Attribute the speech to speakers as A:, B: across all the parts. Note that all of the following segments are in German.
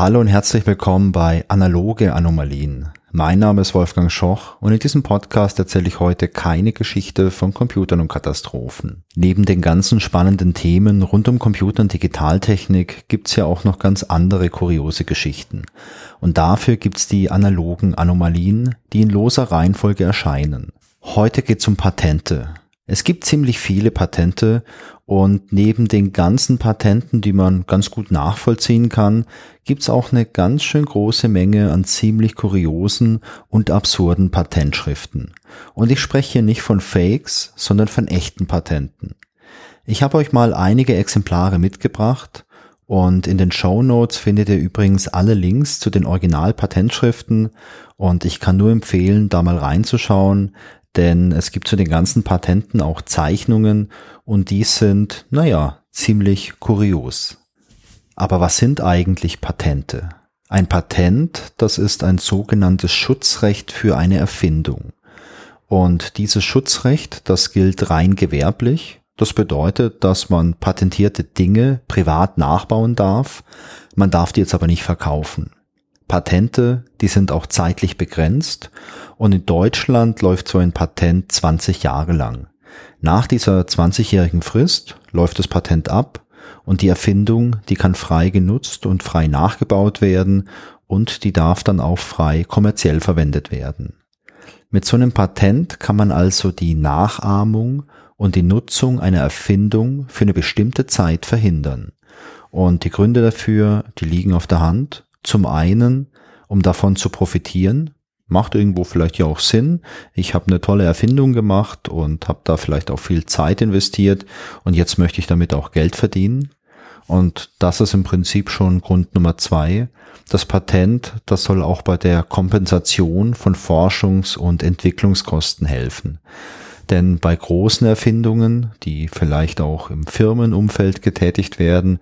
A: Hallo und herzlich willkommen bei Analoge Anomalien. Mein Name ist Wolfgang Schoch und in diesem Podcast erzähle ich heute keine Geschichte von Computern und Katastrophen. Neben den ganzen spannenden Themen rund um Computer und Digitaltechnik gibt's ja auch noch ganz andere kuriose Geschichten. Und dafür gibt's die analogen Anomalien, die in loser Reihenfolge erscheinen. Heute geht's um Patente. Es gibt ziemlich viele Patente und neben den ganzen Patenten, die man ganz gut nachvollziehen kann, gibt's auch eine ganz schön große Menge an ziemlich kuriosen und absurden Patentschriften. Und ich spreche hier nicht von Fakes, sondern von echten Patenten. Ich habe euch mal einige Exemplare mitgebracht und in den Show Notes findet ihr übrigens alle Links zu den Original-Patentschriften und ich kann nur empfehlen, da mal reinzuschauen, denn es gibt zu den ganzen Patenten auch Zeichnungen und die sind, naja, ziemlich kurios. Aber was sind eigentlich Patente? Ein Patent, das ist ein sogenanntes Schutzrecht für eine Erfindung. Und dieses Schutzrecht, das gilt rein gewerblich. Das bedeutet, dass man patentierte Dinge privat nachbauen darf. Man darf die jetzt aber nicht verkaufen. Patente, die sind auch zeitlich begrenzt und in Deutschland läuft so ein Patent 20 Jahre lang. Nach dieser 20-jährigen Frist läuft das Patent ab und die Erfindung, die kann frei genutzt und frei nachgebaut werden und die darf dann auch frei kommerziell verwendet werden. Mit so einem Patent kann man also die Nachahmung und die Nutzung einer Erfindung für eine bestimmte Zeit verhindern. Und die Gründe dafür, die liegen auf der Hand. Zum einen, um davon zu profitieren, macht irgendwo vielleicht ja auch Sinn. Ich habe eine tolle Erfindung gemacht und habe da vielleicht auch viel Zeit investiert und jetzt möchte ich damit auch Geld verdienen. Und das ist im Prinzip schon Grund Nummer zwei. Das Patent, das soll auch bei der Kompensation von Forschungs- und Entwicklungskosten helfen. Denn bei großen Erfindungen, die vielleicht auch im Firmenumfeld getätigt werden,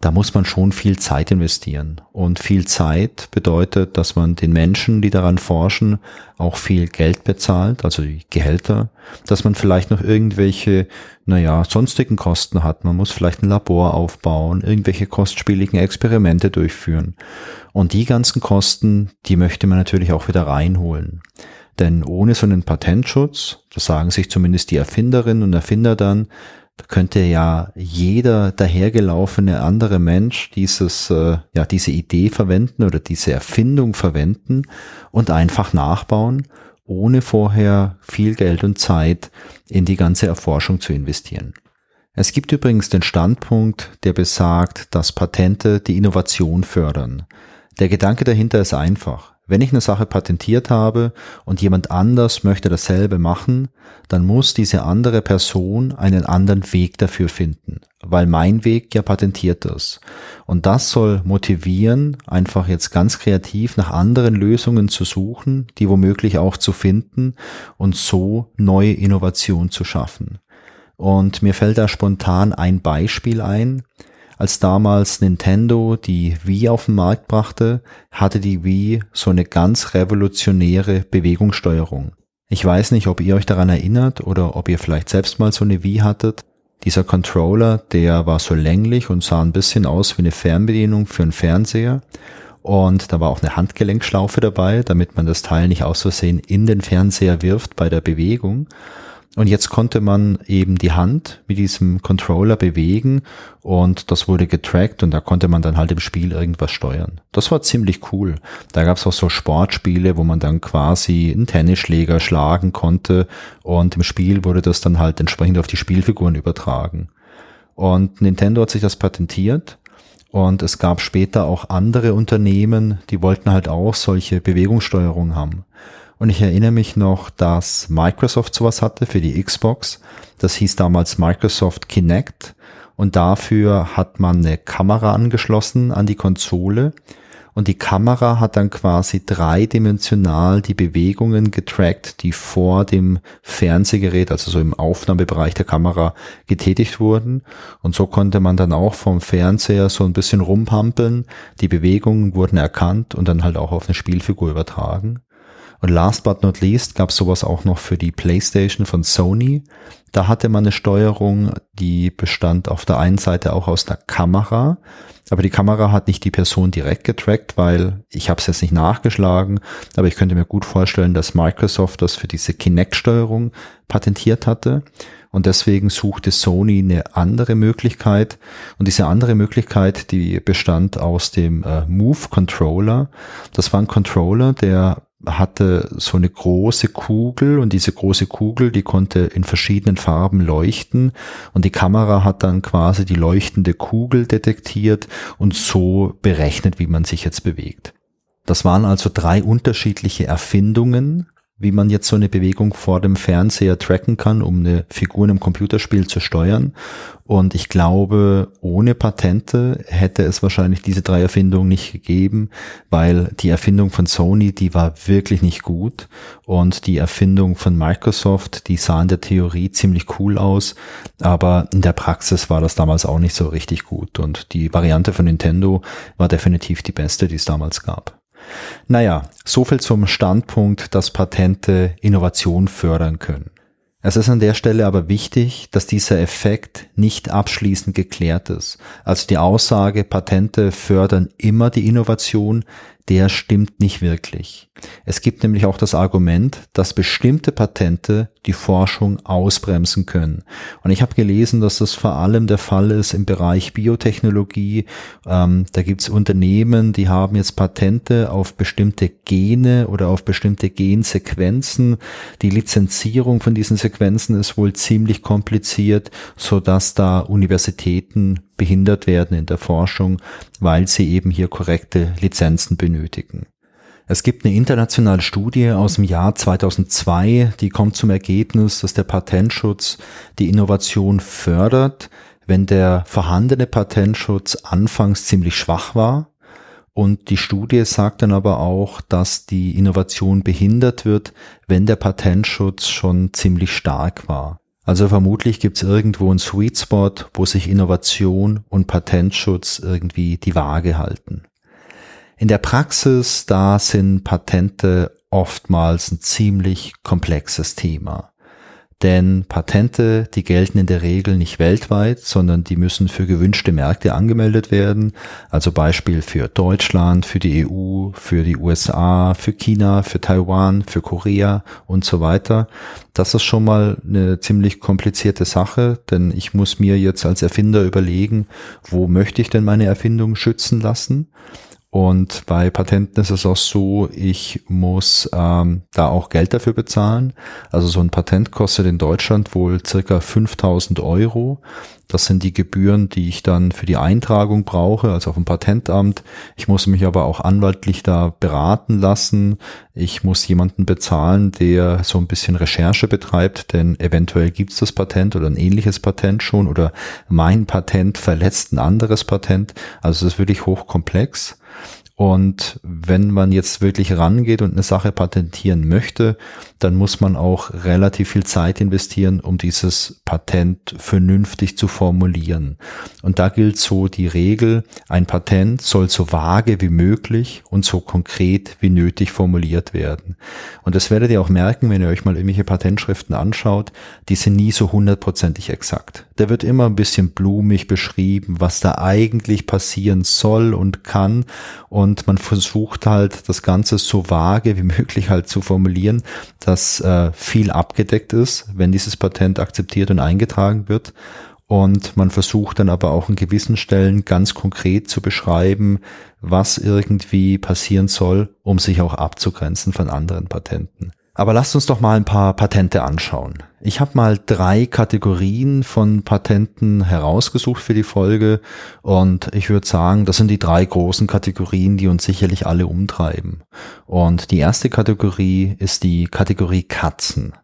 A: da muss man schon viel Zeit investieren. Und viel Zeit bedeutet, dass man den Menschen, die daran forschen, auch viel Geld bezahlt, also die Gehälter, dass man vielleicht noch irgendwelche, naja, sonstigen Kosten hat. Man muss vielleicht ein Labor aufbauen, irgendwelche kostspieligen Experimente durchführen. Und die ganzen Kosten, die möchte man natürlich auch wieder reinholen. Denn ohne so einen Patentschutz, das sagen sich zumindest die Erfinderinnen und Erfinder dann, da könnte ja jeder dahergelaufene andere Mensch dieses, äh, ja, diese Idee verwenden oder diese Erfindung verwenden und einfach nachbauen, ohne vorher viel Geld und Zeit in die ganze Erforschung zu investieren. Es gibt übrigens den Standpunkt, der besagt, dass Patente die Innovation fördern. Der Gedanke dahinter ist einfach. Wenn ich eine Sache patentiert habe und jemand anders möchte dasselbe machen, dann muss diese andere Person einen anderen Weg dafür finden, weil mein Weg ja patentiert ist. Und das soll motivieren, einfach jetzt ganz kreativ nach anderen Lösungen zu suchen, die womöglich auch zu finden und so neue Innovationen zu schaffen. Und mir fällt da spontan ein Beispiel ein, als damals Nintendo die Wii auf den Markt brachte, hatte die Wii so eine ganz revolutionäre Bewegungssteuerung. Ich weiß nicht, ob ihr euch daran erinnert oder ob ihr vielleicht selbst mal so eine Wii hattet. Dieser Controller, der war so länglich und sah ein bisschen aus wie eine Fernbedienung für einen Fernseher. Und da war auch eine Handgelenkschlaufe dabei, damit man das Teil nicht aus Versehen in den Fernseher wirft bei der Bewegung. Und jetzt konnte man eben die Hand mit diesem Controller bewegen und das wurde getrackt und da konnte man dann halt im Spiel irgendwas steuern. Das war ziemlich cool. Da gab es auch so Sportspiele, wo man dann quasi einen Tennisschläger schlagen konnte und im Spiel wurde das dann halt entsprechend auf die Spielfiguren übertragen. Und Nintendo hat sich das patentiert und es gab später auch andere Unternehmen, die wollten halt auch solche Bewegungssteuerung haben. Und ich erinnere mich noch, dass Microsoft sowas hatte für die Xbox. Das hieß damals Microsoft Kinect. Und dafür hat man eine Kamera angeschlossen an die Konsole. Und die Kamera hat dann quasi dreidimensional die Bewegungen getrackt, die vor dem Fernsehgerät, also so im Aufnahmebereich der Kamera, getätigt wurden. Und so konnte man dann auch vom Fernseher so ein bisschen rumpampeln. Die Bewegungen wurden erkannt und dann halt auch auf eine Spielfigur übertragen. Und last but not least gab es sowas auch noch für die PlayStation von Sony. Da hatte man eine Steuerung, die bestand auf der einen Seite auch aus der Kamera, aber die Kamera hat nicht die Person direkt getrackt, weil ich habe es jetzt nicht nachgeschlagen, aber ich könnte mir gut vorstellen, dass Microsoft das für diese Kinect-Steuerung patentiert hatte. Und deswegen suchte Sony eine andere Möglichkeit. Und diese andere Möglichkeit, die bestand aus dem äh, Move Controller. Das war ein Controller, der hatte so eine große Kugel und diese große Kugel, die konnte in verschiedenen Farben leuchten und die Kamera hat dann quasi die leuchtende Kugel detektiert und so berechnet, wie man sich jetzt bewegt. Das waren also drei unterschiedliche Erfindungen, wie man jetzt so eine Bewegung vor dem Fernseher tracken kann, um eine Figur in einem Computerspiel zu steuern. Und ich glaube, ohne Patente hätte es wahrscheinlich diese drei Erfindungen nicht gegeben, weil die Erfindung von Sony, die war wirklich nicht gut. Und die Erfindung von Microsoft, die sah in der Theorie ziemlich cool aus, aber in der Praxis war das damals auch nicht so richtig gut. Und die Variante von Nintendo war definitiv die beste, die es damals gab. Naja, so viel zum Standpunkt, dass Patente Innovation fördern können. Es ist an der Stelle aber wichtig, dass dieser Effekt nicht abschließend geklärt ist. Also die Aussage, Patente fördern immer die Innovation, der stimmt nicht wirklich. Es gibt nämlich auch das Argument, dass bestimmte Patente die Forschung ausbremsen können. Und ich habe gelesen, dass das vor allem der Fall ist im Bereich Biotechnologie. Ähm, da gibt es Unternehmen, die haben jetzt Patente auf bestimmte Gene oder auf bestimmte Gensequenzen. Die Lizenzierung von diesen Sequenzen ist wohl ziemlich kompliziert, so dass da Universitäten behindert werden in der Forschung, weil sie eben hier korrekte Lizenzen benötigen. Es gibt eine internationale Studie aus dem Jahr 2002, die kommt zum Ergebnis, dass der Patentschutz die Innovation fördert, wenn der vorhandene Patentschutz anfangs ziemlich schwach war. Und die Studie sagt dann aber auch, dass die Innovation behindert wird, wenn der Patentschutz schon ziemlich stark war. Also vermutlich gibt es irgendwo einen Sweet Spot, wo sich Innovation und Patentschutz irgendwie die Waage halten. In der Praxis, da sind Patente oftmals ein ziemlich komplexes Thema. Denn Patente, die gelten in der Regel nicht weltweit, sondern die müssen für gewünschte Märkte angemeldet werden. Also Beispiel für Deutschland, für die EU, für die USA, für China, für Taiwan, für Korea und so weiter. Das ist schon mal eine ziemlich komplizierte Sache, denn ich muss mir jetzt als Erfinder überlegen, wo möchte ich denn meine Erfindung schützen lassen? Und bei Patenten ist es auch so, ich muss ähm, da auch Geld dafür bezahlen. Also so ein Patent kostet in Deutschland wohl circa 5000 Euro. Das sind die Gebühren, die ich dann für die Eintragung brauche, also auf dem Patentamt. Ich muss mich aber auch anwaltlich da beraten lassen. Ich muss jemanden bezahlen, der so ein bisschen Recherche betreibt, denn eventuell gibt es das Patent oder ein ähnliches Patent schon oder mein Patent verletzt ein anderes Patent. Also es ist wirklich hochkomplex. Und wenn man jetzt wirklich rangeht und eine Sache patentieren möchte, dann muss man auch relativ viel Zeit investieren, um dieses Patent vernünftig zu formulieren. Und da gilt so die Regel, ein Patent soll so vage wie möglich und so konkret wie nötig formuliert werden. Und das werdet ihr auch merken, wenn ihr euch mal irgendwelche Patentschriften anschaut, die sind nie so hundertprozentig exakt. Da wird immer ein bisschen blumig beschrieben, was da eigentlich passieren soll und kann. Und und man versucht halt das Ganze so vage wie möglich halt zu formulieren, dass äh, viel abgedeckt ist, wenn dieses Patent akzeptiert und eingetragen wird. Und man versucht dann aber auch in gewissen Stellen ganz konkret zu beschreiben, was irgendwie passieren soll, um sich auch abzugrenzen von anderen Patenten. Aber lasst uns doch mal ein paar Patente anschauen. Ich habe mal drei Kategorien von Patenten herausgesucht für die Folge und ich würde sagen, das sind die drei großen Kategorien, die uns sicherlich alle umtreiben. Und die erste Kategorie ist die Kategorie Katzen.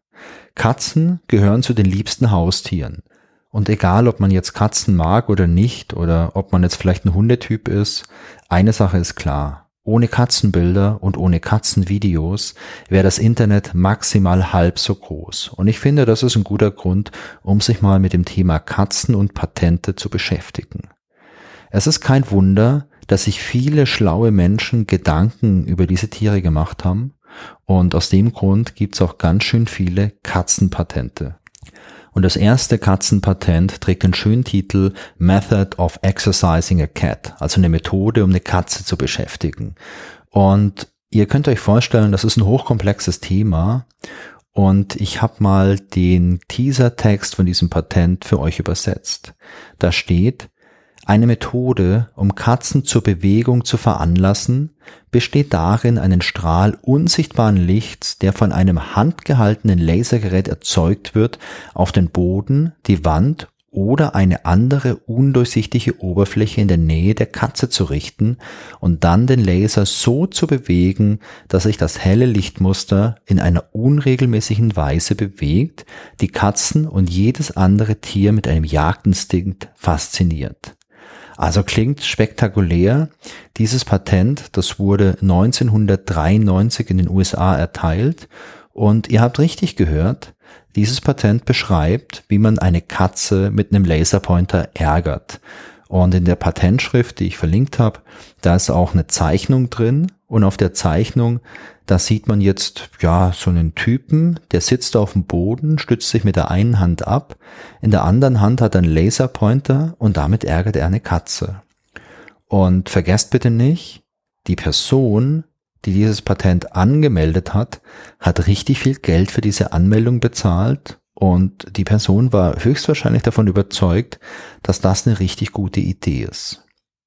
A: Katzen gehören zu den liebsten Haustieren. Und egal, ob man jetzt Katzen mag oder nicht, oder ob man jetzt vielleicht ein Hundetyp ist, eine Sache ist klar. Ohne Katzenbilder und ohne Katzenvideos wäre das Internet maximal halb so groß. Und ich finde, das ist ein guter Grund, um sich mal mit dem Thema Katzen und Patente zu beschäftigen. Es ist kein Wunder, dass sich viele schlaue Menschen Gedanken über diese Tiere gemacht haben Und aus dem Grund gibt's auch ganz schön viele Katzenpatente. Und das erste Katzenpatent trägt den schönen Titel Method of Exercising a Cat, also eine Methode, um eine Katze zu beschäftigen. Und ihr könnt euch vorstellen, das ist ein hochkomplexes Thema und ich habe mal den Teasertext von diesem Patent für euch übersetzt. Da steht, eine Methode, um Katzen zur Bewegung zu veranlassen, besteht darin, einen Strahl unsichtbaren Lichts, der von einem handgehaltenen Lasergerät erzeugt wird, auf den Boden, die Wand oder eine andere undurchsichtige Oberfläche in der Nähe der Katze zu richten und dann den Laser so zu bewegen, dass sich das helle Lichtmuster in einer unregelmäßigen Weise bewegt, die Katzen und jedes andere Tier mit einem Jagdinstinkt fasziniert. Also klingt spektakulär. Dieses Patent, das wurde 1993 in den USA erteilt und ihr habt richtig gehört, dieses Patent beschreibt, wie man eine Katze mit einem Laserpointer ärgert. Und in der Patentschrift, die ich verlinkt habe, da ist auch eine Zeichnung drin. Und auf der Zeichnung, da sieht man jetzt, ja, so einen Typen, der sitzt auf dem Boden, stützt sich mit der einen Hand ab, in der anderen Hand hat er einen Laserpointer und damit ärgert er eine Katze. Und vergesst bitte nicht, die Person, die dieses Patent angemeldet hat, hat richtig viel Geld für diese Anmeldung bezahlt und die Person war höchstwahrscheinlich davon überzeugt, dass das eine richtig gute Idee ist.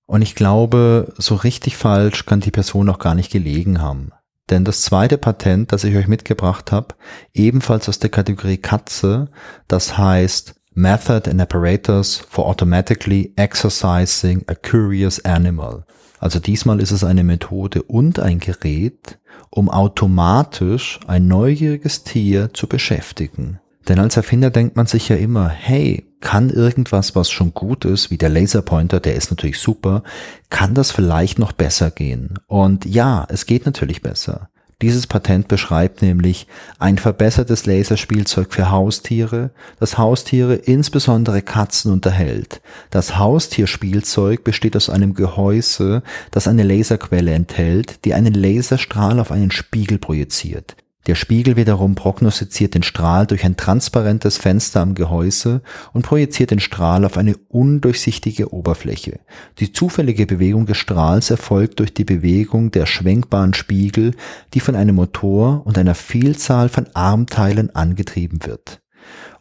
A: Und ich glaube, so richtig falsch kann die Person auch gar nicht gelegen haben. Denn das zweite Patent, das ich euch mitgebracht habe, ebenfalls aus der Kategorie Katze, das heißt Method and Apparatus for Automatically Exercising a Curious Animal. Also diesmal ist es eine Methode und ein Gerät, um automatisch ein neugieriges Tier zu beschäftigen. Denn als Erfinder denkt man sich ja immer, hey, kann irgendwas, was schon gut ist, wie der Laserpointer, der ist natürlich super, kann das vielleicht noch besser gehen? Und ja, es geht natürlich besser. Dieses Patent beschreibt nämlich ein verbessertes Laserspielzeug für Haustiere, das Haustiere, insbesondere Katzen, unterhält. Das Haustierspielzeug besteht aus einem Gehäuse, das eine Laserquelle enthält, die einen Laserstrahl auf einen Spiegel projiziert. Der Spiegel wiederum prognostiziert den Strahl durch ein transparentes Fenster am Gehäuse und projiziert den Strahl auf eine undurchsichtige Oberfläche. Die zufällige Bewegung des Strahls erfolgt durch die Bewegung der schwenkbaren Spiegel, die von einem Motor und einer Vielzahl von Armteilen angetrieben wird.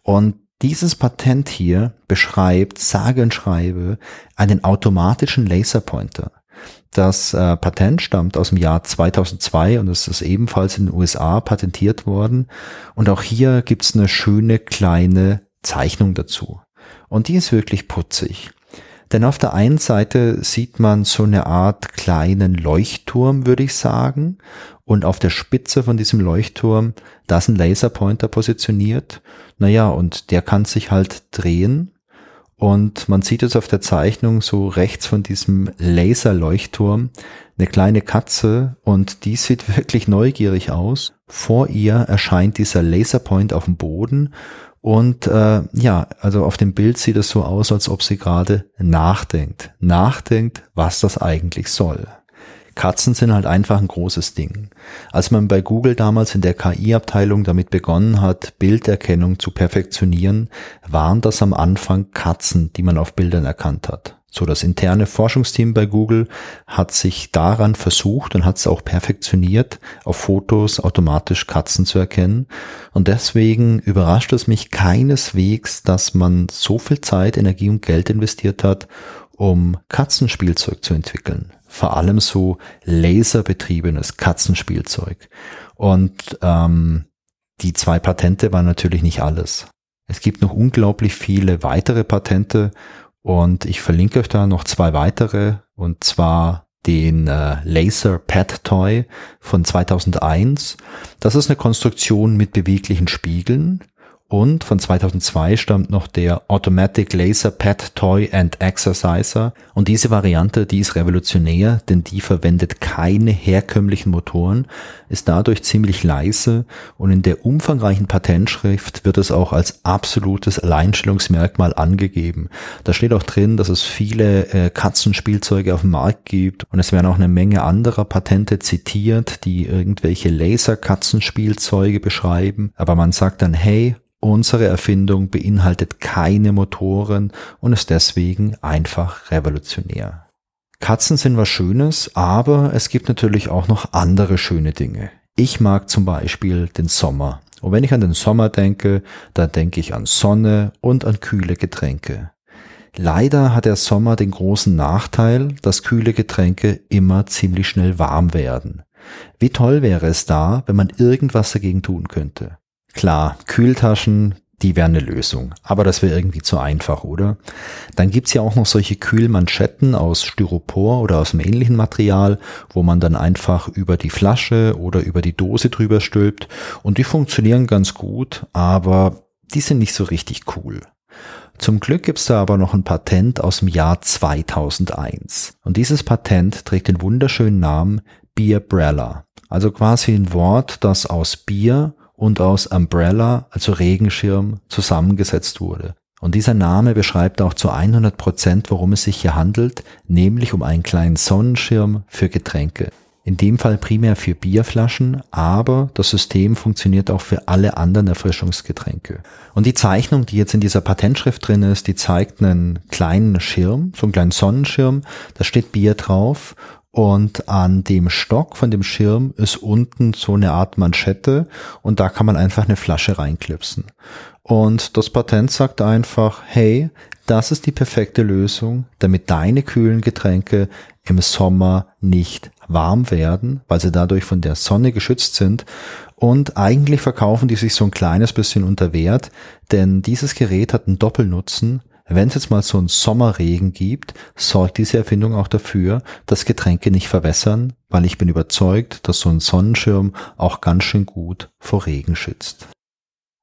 A: Und dieses Patent hier beschreibt, sage und schreibe, einen automatischen Laserpointer. Das äh, Patent stammt aus dem Jahr 2002 und es ist ebenfalls in den USA patentiert worden. Und auch hier gibt's eine schöne kleine Zeichnung dazu. Und die ist wirklich putzig. Denn auf der einen Seite sieht man so eine Art kleinen Leuchtturm, würde ich sagen. Und auf der Spitze von diesem Leuchtturm, da ist ein Laserpointer positioniert. Naja, und der kann sich halt drehen und man sieht jetzt auf der Zeichnung so rechts von diesem Laserleuchtturm eine kleine Katze und die sieht wirklich neugierig aus. Vor ihr erscheint dieser Laserpoint auf dem Boden und äh, ja, also auf dem Bild sieht es so aus, als ob sie gerade nachdenkt. Nachdenkt, was das eigentlich soll. Katzen sind halt einfach ein großes Ding. Als man bei Google damals in der KI-Abteilung damit begonnen hat, Bilderkennung zu perfektionieren, waren das am Anfang Katzen, die man auf Bildern erkannt hat. So, das interne Forschungsteam bei Google hat sich daran versucht und hat es auch perfektioniert, auf Fotos automatisch Katzen zu erkennen. Und deswegen überrascht es mich keineswegs, dass man so viel Zeit, Energie und Geld investiert hat, um Katzenspielzeug zu entwickeln vor allem so laserbetriebenes Katzenspielzeug. Und ähm, die zwei Patente waren natürlich nicht alles. Es gibt noch unglaublich viele weitere Patente und ich verlinke euch da noch zwei weitere und zwar den äh, Laser Pet Toy von 2001. Das ist eine Konstruktion mit beweglichen Spiegeln Und von 2002 stammt noch der Automatic Laser Pet Toy and Exerciser. Und diese Variante, die ist revolutionär, denn die verwendet keine herkömmlichen Motoren, ist dadurch ziemlich leise und in der umfangreichen Patentschrift wird es auch als absolutes Alleinstellungsmerkmal angegeben. Da steht auch drin, dass es viele äh, Katzenspielzeuge auf dem Markt gibt und es werden auch eine Menge anderer Patente zitiert, die irgendwelche Laser-Katzenspielzeuge beschreiben. Aber man sagt dann, hey, Unsere Erfindung beinhaltet keine Motoren und ist deswegen einfach revolutionär. Katzen sind was Schönes, aber es gibt natürlich auch noch andere schöne Dinge. Ich mag zum Beispiel den Sommer. Und wenn ich an den Sommer denke, dann denke ich an Sonne und an kühle Getränke. Leider hat der Sommer den großen Nachteil, dass kühle Getränke immer ziemlich schnell warm werden. Wie toll wäre es da, wenn man irgendwas dagegen tun könnte. Klar, Kühltaschen, die wären eine Lösung. Aber das wäre irgendwie zu einfach, oder? Dann gibt's ja auch noch solche Kühlmanschetten aus Styropor oder aus einem ähnlichen Material, wo man dann einfach über die Flasche oder über die Dose drüber stülpt. Und die funktionieren ganz gut, aber die sind nicht so richtig cool. Zum Glück gibt's da aber noch ein Patent aus dem Jahr 2001. Und dieses Patent trägt den wunderschönen Namen Beerbrella. Also quasi ein Wort, das aus Bier und aus Umbrella, also Regenschirm, zusammengesetzt wurde. Und dieser Name beschreibt auch zu 100 Prozent, worum es sich hier handelt, nämlich um einen kleinen Sonnenschirm für Getränke. In dem Fall primär für Bierflaschen, aber das System funktioniert auch für alle anderen Erfrischungsgetränke. Und die Zeichnung, die jetzt in dieser Patentschrift drin ist, die zeigt einen kleinen Schirm, so einen kleinen Sonnenschirm, da steht Bier drauf und an dem Stock von dem Schirm ist unten so eine Art Manschette und da kann man einfach eine Flasche reinklipsen. Und das Patent sagt einfach, hey, das ist die perfekte Lösung, damit deine kühlen Getränke im Sommer nicht warm werden, weil sie dadurch von der Sonne geschützt sind. Und eigentlich verkaufen die sich so ein kleines bisschen unter Wert, denn dieses Gerät hat einen Doppelnutzen. Wenn es jetzt mal so einen Sommerregen gibt, sorgt diese Erfindung auch dafür, dass Getränke nicht verwässern, weil ich bin überzeugt, dass so ein Sonnenschirm auch ganz schön gut vor Regen schützt.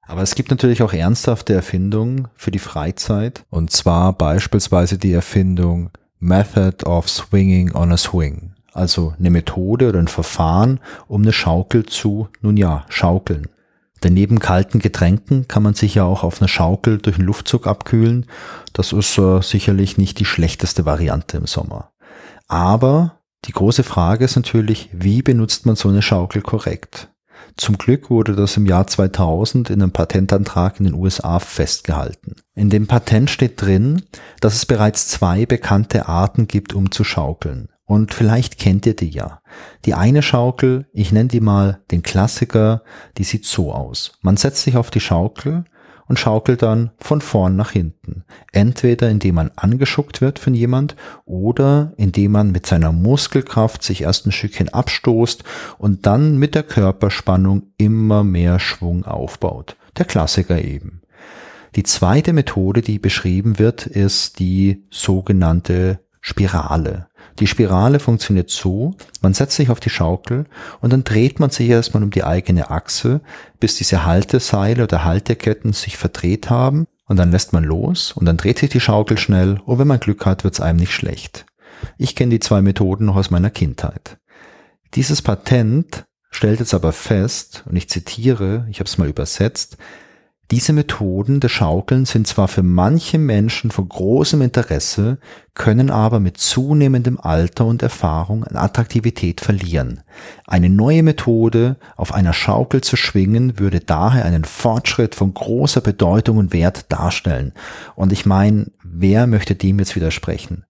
A: Aber es gibt natürlich auch ernsthafte Erfindungen für die Freizeit, und zwar beispielsweise die Erfindung Method of Swinging on a Swing. Also eine Methode oder ein Verfahren, um eine Schaukel zu, nun ja, schaukeln. Denn neben kalten Getränken kann man sich ja auch auf einer Schaukel durch den Luftzug abkühlen. Das ist äh, sicherlich nicht die schlechteste Variante im Sommer. Aber die große Frage ist natürlich, wie benutzt man so eine Schaukel korrekt? Zum Glück wurde das im Jahr 2000 in einem Patentantrag in den USA festgehalten. In dem Patent steht drin, dass es bereits zwei bekannte Arten gibt, um zu schaukeln. Und vielleicht kennt ihr die ja. Die eine Schaukel, ich nenne die mal den Klassiker, die sieht so aus. Man setzt sich auf die Schaukel und schaukelt dann von vorn nach hinten. Entweder indem man angeschuckt wird von jemand oder indem man mit seiner Muskelkraft sich erst ein Stückchen abstoßt und dann mit der Körperspannung immer mehr Schwung aufbaut. Der Klassiker eben. Die zweite Methode, die beschrieben wird, ist die sogenannte Spirale. Die Spirale funktioniert so, man setzt sich auf die Schaukel und dann dreht man sich erstmal um die eigene Achse, bis diese Halteseile oder Halteketten sich verdreht haben und dann lässt man los und dann dreht sich die Schaukel schnell und wenn man Glück hat, wird es einem nicht schlecht. Ich kenne die zwei Methoden noch aus meiner Kindheit. Dieses Patent stellt jetzt aber fest, und ich zitiere, ich habe es mal übersetzt, diese Methoden des Schaukelns sind zwar für manche Menschen von großem Interesse, können aber mit zunehmendem Alter und Erfahrung an Attraktivität verlieren. Eine neue Methode, auf einer Schaukel zu schwingen, würde daher einen Fortschritt von großer Bedeutung und Wert darstellen. Und ich meine, wer möchte dem jetzt widersprechen?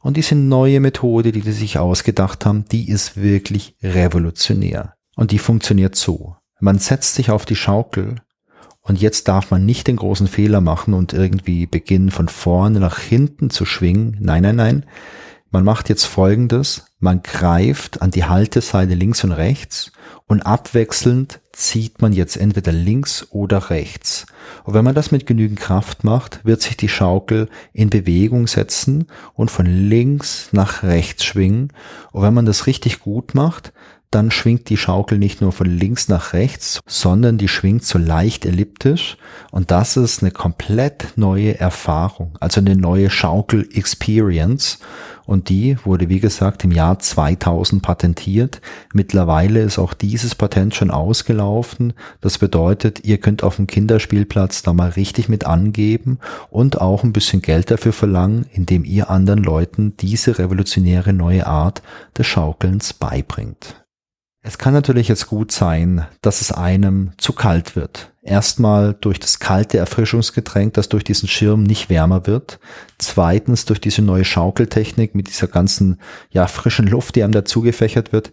A: Und diese neue Methode, die sie sich ausgedacht haben, die ist wirklich revolutionär. Und die funktioniert so. Man setzt sich auf die Schaukel und jetzt darf man nicht den großen Fehler machen und irgendwie beginnen von vorne nach hinten zu schwingen. Nein, nein, nein. Man macht jetzt Folgendes. Man greift an die Halteseite links und rechts und abwechselnd zieht man jetzt entweder links oder rechts. Und wenn man das mit genügend Kraft macht, wird sich die Schaukel in Bewegung setzen und von links nach rechts schwingen. Und wenn man das richtig gut macht, dann schwingt die Schaukel nicht nur von links nach rechts, sondern die schwingt so leicht elliptisch und das ist eine komplett neue Erfahrung, also eine neue Schaukel-Experience und die wurde wie gesagt im Jahr 2000 patentiert. Mittlerweile ist auch dieses Patent schon ausgelaufen. Das bedeutet, ihr könnt auf dem Kinderspielplatz da mal richtig mit angeben und auch ein bisschen Geld dafür verlangen, indem ihr anderen Leuten diese revolutionäre neue Art des Schaukelns beibringt. Es kann natürlich jetzt gut sein, dass es einem zu kalt wird. Erstmal durch das kalte Erfrischungsgetränk, das durch diesen Schirm nicht wärmer wird. Zweitens durch diese neue Schaukeltechnik mit dieser ganzen, ja, frischen Luft, die einem dazu gefächert wird.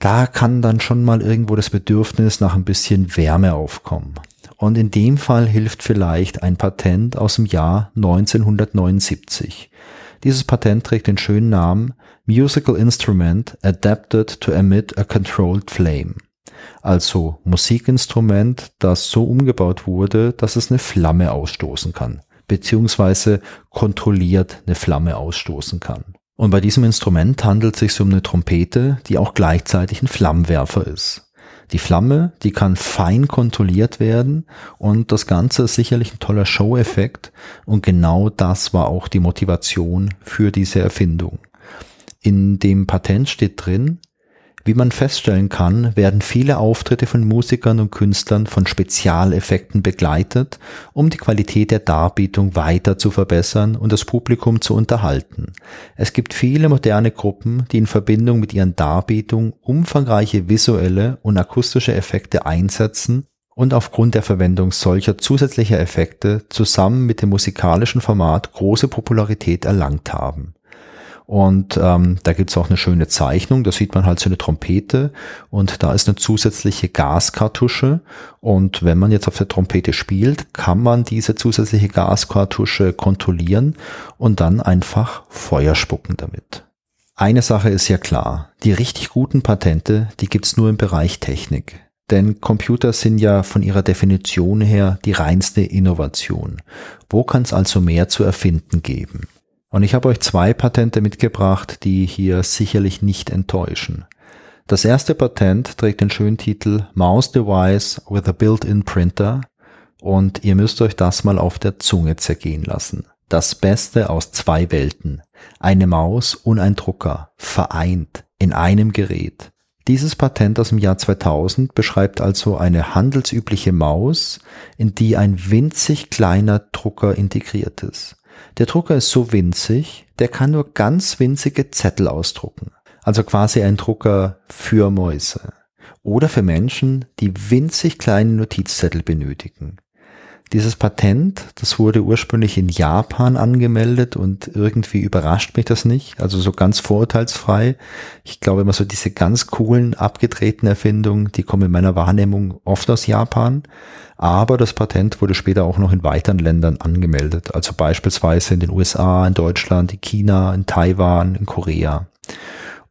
A: Da kann dann schon mal irgendwo das Bedürfnis nach ein bisschen Wärme aufkommen. Und in dem Fall hilft vielleicht ein Patent aus dem Jahr 1979. Dieses Patent trägt den schönen Namen Musical Instrument Adapted to Emit a Controlled Flame. Also Musikinstrument, das so umgebaut wurde, dass es eine Flamme ausstoßen kann, beziehungsweise kontrolliert eine Flamme ausstoßen kann. Und bei diesem Instrument handelt es sich um eine Trompete, die auch gleichzeitig ein Flammenwerfer ist. Die Flamme, die kann fein kontrolliert werden und das Ganze ist sicherlich ein toller Show-Effekt und genau das war auch die Motivation für diese Erfindung. In dem Patent steht drin, wie man feststellen kann, werden viele Auftritte von Musikern und Künstlern von Spezialeffekten begleitet, um die Qualität der Darbietung weiter zu verbessern und das Publikum zu unterhalten. Es gibt viele moderne Gruppen, die in Verbindung mit ihren Darbietungen umfangreiche visuelle und akustische Effekte einsetzen und aufgrund der Verwendung solcher zusätzlicher Effekte zusammen mit dem musikalischen Format große Popularität erlangt haben. Und ähm, da gibt's auch eine schöne Zeichnung, da sieht man halt so eine Trompete und da ist eine zusätzliche Gaskartusche. Und wenn man jetzt auf der Trompete spielt, kann man diese zusätzliche Gaskartusche kontrollieren und dann einfach Feuer spucken damit. Eine Sache ist ja klar, die richtig guten Patente, die gibt's nur im Bereich Technik. Denn Computer sind ja von ihrer Definition her die reinste Innovation. Wo kann es also mehr zu erfinden geben? Und ich habe euch zwei Patente mitgebracht, die hier sicherlich nicht enttäuschen. Das erste Patent trägt den schönen Titel Mouse Device with a Built-in Printer und ihr müsst euch das mal auf der Zunge zergehen lassen. Das Beste aus zwei Welten. Eine Maus und ein Drucker, vereint in einem Gerät. Dieses Patent aus dem Jahr 2000 beschreibt also eine handelsübliche Maus, in die ein winzig kleiner Drucker integriert ist. Der Drucker ist so winzig, der kann nur ganz winzige Zettel ausdrucken. Also quasi ein Drucker für Mäuse. Oder für Menschen, die winzig kleine Notizzettel benötigen. Dieses Patent, das wurde ursprünglich in Japan angemeldet und irgendwie überrascht mich das nicht, also so ganz vorurteilsfrei. Ich glaube immer so diese ganz coolen, abgedrehten Erfindungen, die kommen in meiner Wahrnehmung oft aus Japan. Aber das Patent wurde später auch noch in weiteren Ländern angemeldet, also beispielsweise in den USA, in Deutschland, in China, in Taiwan, in Korea.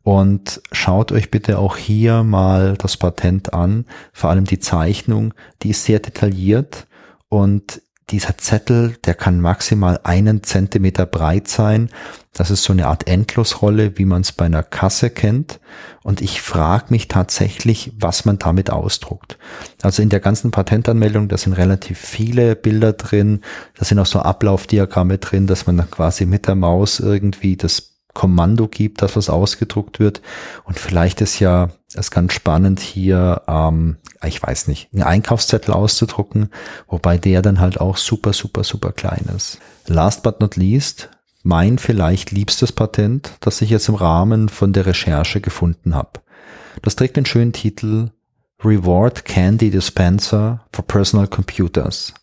A: Und schaut euch bitte auch hier mal das Patent an, vor allem die Zeichnung, die ist sehr detailliert und dieser Zettel, der kann maximal einen Zentimeter breit sein. Das ist so eine Art Endlosrolle, wie man es bei einer Kasse kennt. Und ich frage mich tatsächlich, was man damit ausdruckt. Also in der ganzen Patentanmeldung, da sind relativ viele Bilder drin. Da sind auch so Ablaufdiagramme drin, dass man dann quasi mit der Maus irgendwie das Kommando gibt, dass was ausgedruckt wird. Und vielleicht ist ja es ganz spannend hier, ähm, ich weiß nicht, einen Einkaufszettel auszudrucken, wobei der dann halt auch super, super, super klein ist. Last but not least, mein vielleicht liebstes Patent, das ich jetzt im Rahmen von der Recherche gefunden habe. Das trägt den schönen Titel Reward Candy Dispenser for Personal Computers.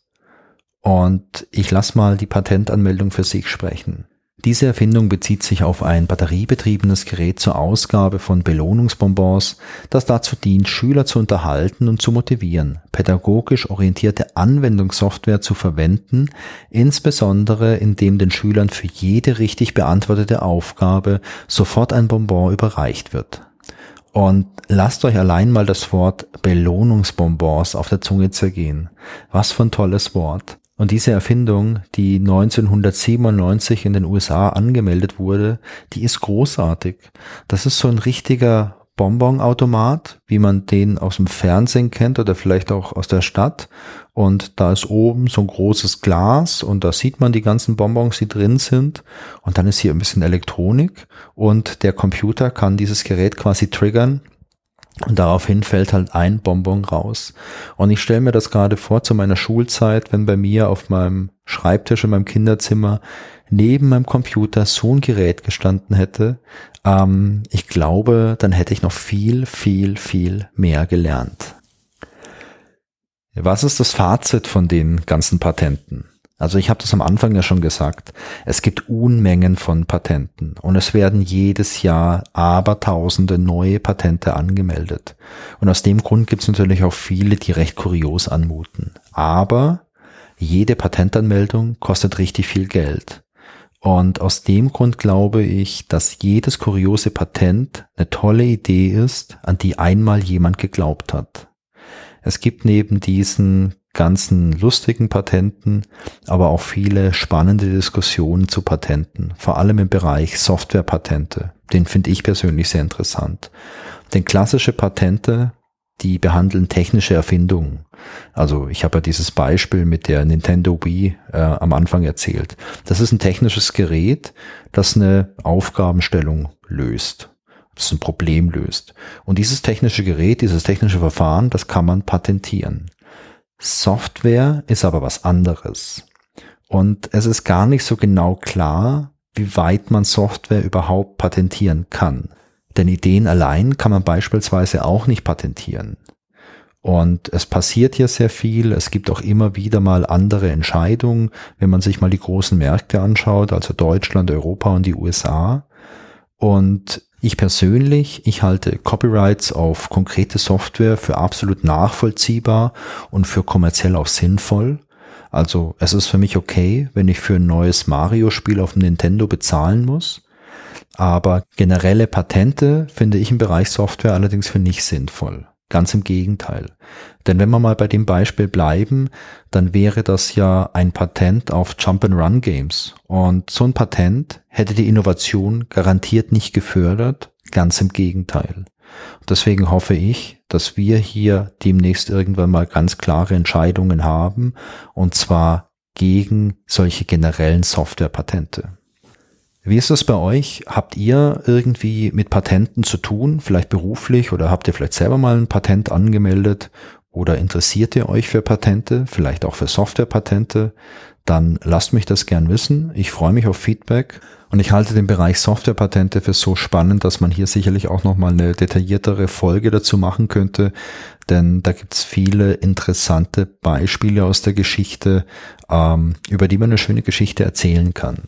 A: Und ich lasse mal die Patentanmeldung für sich sprechen. Diese Erfindung bezieht sich auf ein batteriebetriebenes Gerät zur Ausgabe von Belohnungsbonbons, das dazu dient, Schüler zu unterhalten und zu motivieren, pädagogisch orientierte Anwendungssoftware zu verwenden, insbesondere indem den Schülern für jede richtig beantwortete Aufgabe sofort ein Bonbon überreicht wird. Und lasst euch allein mal das Wort Belohnungsbonbons auf der Zunge zergehen. Was für ein tolles Wort. Und diese Erfindung, die 1997 in den USA angemeldet wurde, die ist großartig. Das ist so ein richtiger Bonbonautomat, wie man den aus dem Fernsehen kennt oder vielleicht auch aus der Stadt. Und da ist oben so ein großes Glas und da sieht man die ganzen Bonbons, die drin sind. Und dann ist hier ein bisschen Elektronik und der Computer kann dieses Gerät quasi triggern und daraufhin fällt halt ein Bonbon raus. Und ich stelle mir das gerade vor zu meiner Schulzeit, wenn bei mir auf meinem Schreibtisch in meinem Kinderzimmer neben meinem Computer so ein Gerät gestanden hätte. Ähm, ich glaube, dann hätte ich noch viel, viel, viel mehr gelernt. Was ist das Fazit von den ganzen Patenten? Also ich habe das am Anfang ja schon gesagt. Es gibt Unmengen von Patenten und es werden jedes Jahr abertausende neue Patente angemeldet. Und aus dem Grund gibt es natürlich auch viele, die recht kurios anmuten. Aber jede Patentanmeldung kostet richtig viel Geld. Und aus dem Grund glaube ich, dass jedes kuriose Patent eine tolle Idee ist, an die einmal jemand geglaubt hat. Es gibt neben diesen ganzen lustigen Patenten, aber auch viele spannende Diskussionen zu Patenten, vor allem im Bereich Softwarepatente. Den finde ich persönlich sehr interessant. Denn klassische Patente, die behandeln technische Erfindungen. Also ich habe ja dieses Beispiel mit der Nintendo Wii äh, am Anfang erzählt. Das ist ein technisches Gerät, das eine Aufgabenstellung löst das ein Problem löst. Und dieses technische Gerät, dieses technische Verfahren, das kann man patentieren. Software ist aber was anderes. Und es ist gar nicht so genau klar, wie weit man Software überhaupt patentieren kann. Denn Ideen allein kann man beispielsweise auch nicht patentieren. Und es passiert hier sehr viel. Es gibt auch immer wieder mal andere Entscheidungen, wenn man sich mal die großen Märkte anschaut, also Deutschland, Europa und die USA. Und ich persönlich, ich halte Copyrights auf konkrete Software für absolut nachvollziehbar und für kommerziell auch sinnvoll. Also es ist für mich okay, wenn ich für ein neues Mario-Spiel auf dem Nintendo bezahlen muss. Aber generelle Patente finde ich im Bereich Software allerdings für nicht sinnvoll. Ganz im Gegenteil. Denn wenn wir mal bei dem Beispiel bleiben, dann wäre das ja ein Patent auf Jump-and-Run Games. Und so ein Patent hätte die Innovation garantiert nicht gefördert. Ganz im Gegenteil. deswegen hoffe ich, dass wir hier demnächst irgendwann mal ganz klare Entscheidungen haben. Und zwar gegen solche generellen Software-Patente. Wie ist das bei euch? Habt ihr irgendwie mit Patenten zu tun, vielleicht beruflich oder habt ihr vielleicht selber mal ein Patent angemeldet oder interessiert ihr euch für Patente, vielleicht auch für Softwarepatente? Dann lasst mich das gern wissen. Ich freue mich auf Feedback und ich halte den Bereich Softwarepatente für so spannend, dass man hier sicherlich auch nochmal eine detailliertere Folge dazu machen könnte, denn da gibt's viele interessante Beispiele aus der Geschichte, ähm, über die man eine schöne Geschichte erzählen kann.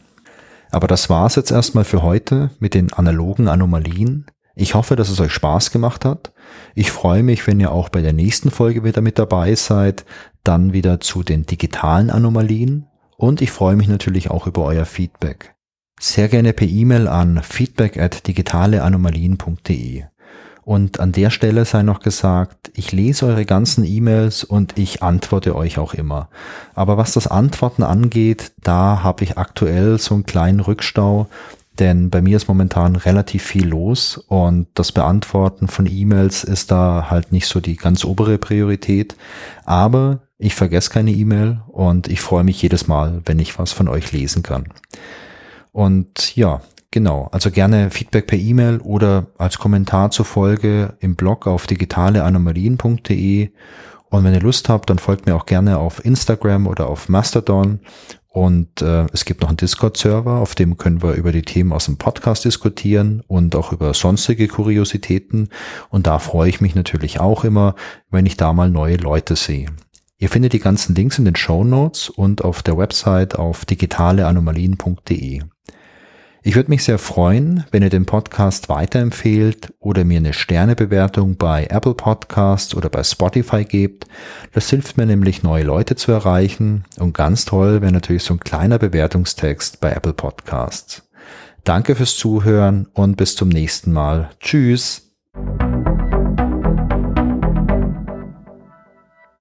A: Aber das war's jetzt erstmal für heute mit den analogen Anomalien. Ich hoffe, dass es euch Spaß gemacht hat. Ich freue mich, wenn ihr auch bei der nächsten Folge wieder mit dabei seid, dann wieder zu den digitalen Anomalien und ich freue mich natürlich auch über euer Feedback. Sehr gerne per E-Mail an feedback at digitaleanomalien.de. Und an der Stelle sei noch gesagt, ich lese eure ganzen E-Mails und ich antworte euch auch immer. Aber was das Antworten angeht, da habe ich aktuell so einen kleinen Rückstau, denn bei mir ist momentan relativ viel los und das Beantworten von E-Mails ist da halt nicht so die ganz obere Priorität. Aber ich vergesse keine E-Mail und ich freue mich jedes Mal, wenn ich was von euch lesen kann. Und ja, Genau, also gerne Feedback per E-Mail oder als Kommentar zur Folge im Blog auf digitaleanomalien.de. Und wenn ihr Lust habt, dann folgt mir auch gerne auf Instagram oder auf Mastodon. Und äh, es gibt noch einen Discord-Server, auf dem können wir über die Themen aus dem Podcast diskutieren und auch über sonstige Kuriositäten. Und da freue ich mich natürlich auch immer, wenn ich da mal neue Leute sehe. Ihr findet die ganzen Links in den Show Notes und auf der Website auf digitaleanomalien.de. Ich würde mich sehr freuen, wenn ihr den Podcast weiterempfehlt oder mir eine Sternebewertung bei Apple Podcasts oder bei Spotify gebt. Das hilft mir nämlich, neue Leute zu erreichen. Und ganz toll wäre natürlich so ein kleiner Bewertungstext bei Apple Podcasts. Danke fürs Zuhören und bis zum nächsten Mal. Tschüss.